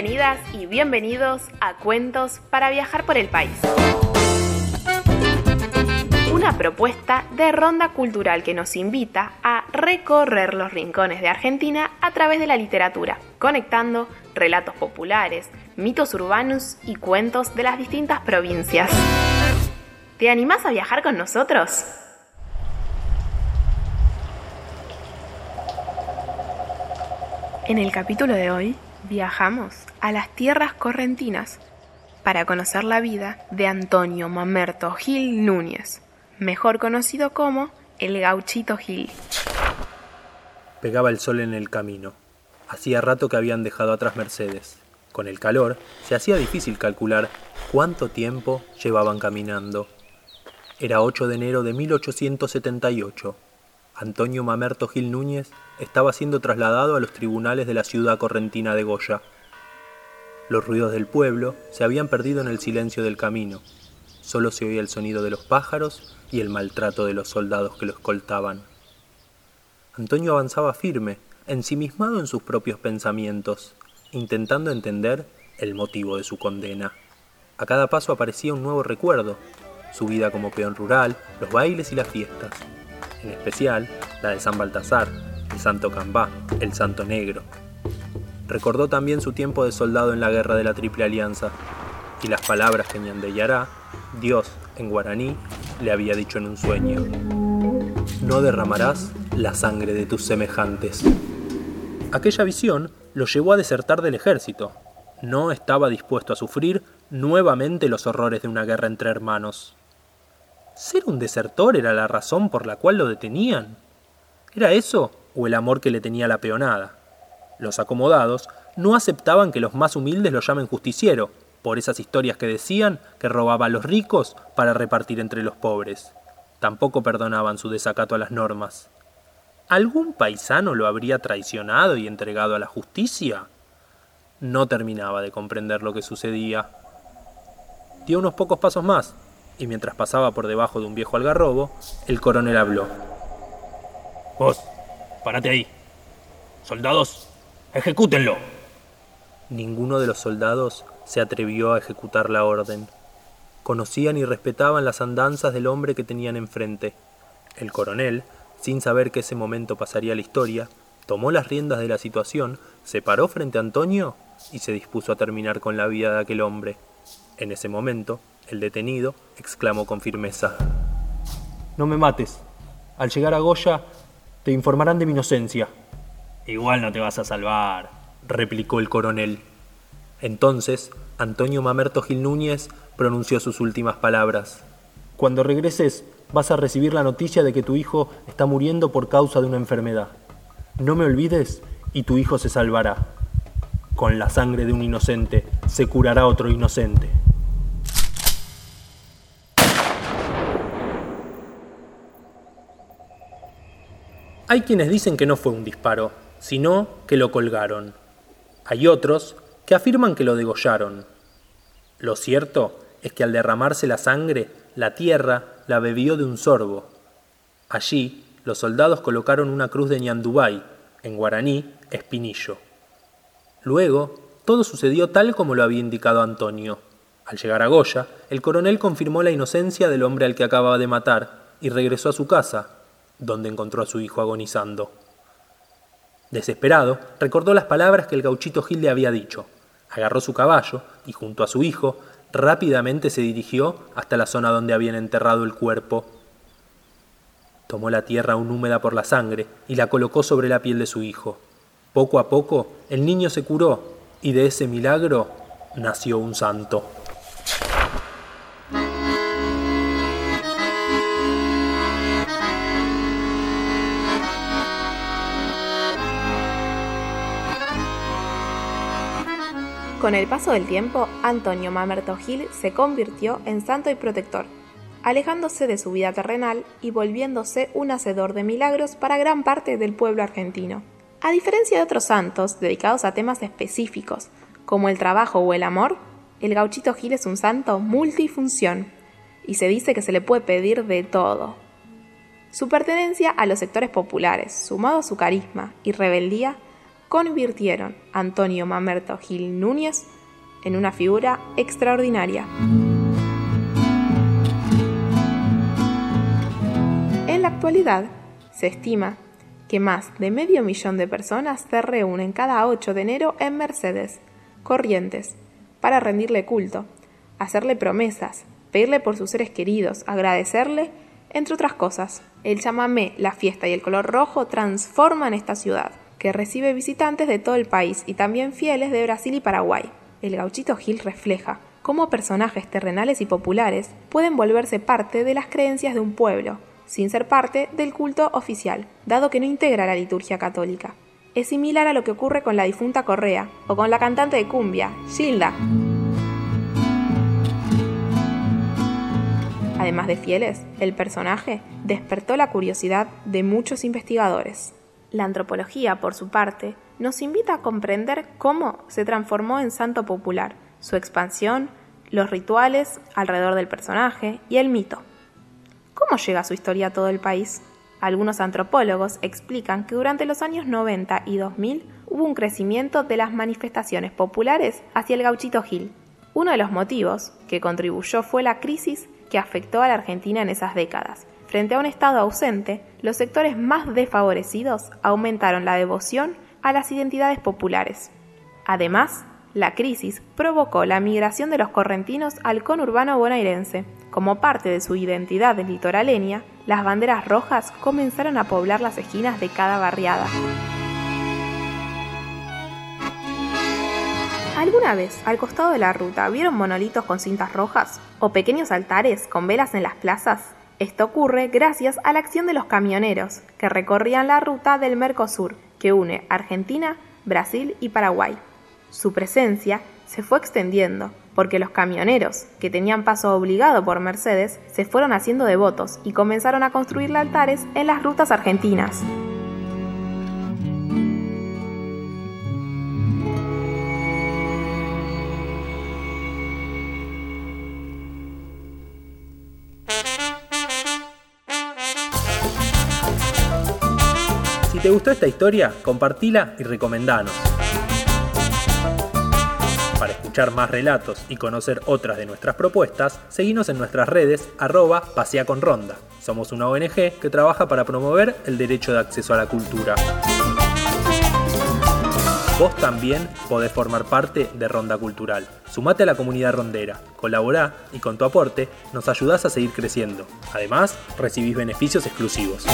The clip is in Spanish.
Bienvenidas y bienvenidos a Cuentos para viajar por el país. Una propuesta de ronda cultural que nos invita a recorrer los rincones de Argentina a través de la literatura, conectando relatos populares, mitos urbanos y cuentos de las distintas provincias. ¿Te animás a viajar con nosotros? En el capítulo de hoy viajamos a las tierras correntinas para conocer la vida de Antonio Mamerto Gil Núñez, mejor conocido como el gauchito Gil. Pegaba el sol en el camino. Hacía rato que habían dejado atrás Mercedes. Con el calor se hacía difícil calcular cuánto tiempo llevaban caminando. Era 8 de enero de 1878 Antonio Mamerto Gil Núñez estaba siendo trasladado a los tribunales de la ciudad correntina de Goya. Los ruidos del pueblo se habían perdido en el silencio del camino. Solo se oía el sonido de los pájaros y el maltrato de los soldados que lo escoltaban. Antonio avanzaba firme, ensimismado en sus propios pensamientos, intentando entender el motivo de su condena. A cada paso aparecía un nuevo recuerdo, su vida como peón rural, los bailes y las fiestas en especial la de San Baltasar, el Santo Cambá, el Santo Negro. Recordó también su tiempo de soldado en la guerra de la Triple Alianza y las palabras que Ñandeyará, Dios en guaraní, le había dicho en un sueño. No derramarás la sangre de tus semejantes. Aquella visión lo llevó a desertar del ejército. No estaba dispuesto a sufrir nuevamente los horrores de una guerra entre hermanos. ¿Ser un desertor era la razón por la cual lo detenían? ¿Era eso o el amor que le tenía la peonada? Los acomodados no aceptaban que los más humildes lo llamen justiciero, por esas historias que decían que robaba a los ricos para repartir entre los pobres. Tampoco perdonaban su desacato a las normas. ¿Algún paisano lo habría traicionado y entregado a la justicia? No terminaba de comprender lo que sucedía. Dio unos pocos pasos más y mientras pasaba por debajo de un viejo algarrobo, el coronel habló. Vos, párate ahí. Soldados, ejecútenlo. Ninguno de los soldados se atrevió a ejecutar la orden. Conocían y respetaban las andanzas del hombre que tenían enfrente. El coronel, sin saber que ese momento pasaría a la historia, tomó las riendas de la situación, se paró frente a Antonio y se dispuso a terminar con la vida de aquel hombre. En ese momento, el detenido exclamó con firmeza. No me mates. Al llegar a Goya, te informarán de mi inocencia. Igual no te vas a salvar, replicó el coronel. Entonces, Antonio Mamerto Gil Núñez pronunció sus últimas palabras. Cuando regreses, vas a recibir la noticia de que tu hijo está muriendo por causa de una enfermedad. No me olvides y tu hijo se salvará. Con la sangre de un inocente se curará otro inocente. Hay quienes dicen que no fue un disparo, sino que lo colgaron. Hay otros que afirman que lo degollaron. Lo cierto es que al derramarse la sangre, la tierra la bebió de un sorbo. Allí, los soldados colocaron una cruz de ñandubay, en guaraní, espinillo. Luego, todo sucedió tal como lo había indicado Antonio. Al llegar a Goya, el coronel confirmó la inocencia del hombre al que acababa de matar y regresó a su casa, donde encontró a su hijo agonizando. Desesperado, recordó las palabras que el gauchito Gil le había dicho. Agarró su caballo y junto a su hijo rápidamente se dirigió hasta la zona donde habían enterrado el cuerpo. Tomó la tierra aún húmeda por la sangre y la colocó sobre la piel de su hijo. Poco a poco el niño se curó y de ese milagro nació un santo. Con el paso del tiempo, Antonio Mamerto Gil se convirtió en santo y protector, alejándose de su vida terrenal y volviéndose un hacedor de milagros para gran parte del pueblo argentino. A diferencia de otros santos dedicados a temas específicos, como el trabajo o el amor, el gauchito Gil es un santo multifunción, y se dice que se le puede pedir de todo. Su pertenencia a los sectores populares, sumado a su carisma y rebeldía, convirtieron a Antonio Mamerto Gil Núñez en una figura extraordinaria. En la actualidad, se estima que más de medio millón de personas se reúnen cada 8 de enero en Mercedes, Corrientes, para rendirle culto, hacerle promesas, pedirle por sus seres queridos, agradecerle, entre otras cosas. El chamamé, la fiesta y el color rojo transforman esta ciudad, que recibe visitantes de todo el país y también fieles de Brasil y Paraguay. El gauchito Gil refleja cómo personajes terrenales y populares pueden volverse parte de las creencias de un pueblo, sin ser parte del culto oficial, dado que no integra la liturgia católica. Es similar a lo que ocurre con la difunta Correa o con la cantante de cumbia, Gilda. Además de fieles, el personaje despertó la curiosidad de muchos investigadores. La antropología, por su parte, nos invita a comprender cómo se transformó en santo popular, su expansión, los rituales alrededor del personaje y el mito. ¿Cómo llega su historia a todo el país? Algunos antropólogos explican que durante los años 90 y 2000 hubo un crecimiento de las manifestaciones populares hacia el gauchito Gil. Uno de los motivos que contribuyó fue la crisis que afectó a la Argentina en esas décadas. Frente a un Estado ausente, los sectores más desfavorecidos aumentaron la devoción a las identidades populares. Además, la crisis provocó la migración de los correntinos al conurbano bonaerense. Como parte de su identidad litoraleña, las banderas rojas comenzaron a poblar las esquinas de cada barriada. ¿Alguna vez al costado de la ruta vieron monolitos con cintas rojas o pequeños altares con velas en las plazas? Esto ocurre gracias a la acción de los camioneros que recorrían la ruta del Mercosur que une Argentina, Brasil y Paraguay. Su presencia se fue extendiendo, porque los camioneros, que tenían paso obligado por Mercedes, se fueron haciendo devotos y comenzaron a construir altares en las rutas argentinas. Te gustó esta historia, compartila y recomendanos. Para escuchar más relatos y conocer otras de nuestras propuestas, seguinos en nuestras redes arroba pasea con ronda. Somos una ONG que trabaja para promover el derecho de acceso a la cultura. Vos también podés formar parte de Ronda Cultural. Sumate a la comunidad rondera, colaborá y con tu aporte nos ayudás a seguir creciendo. Además, recibís beneficios exclusivos.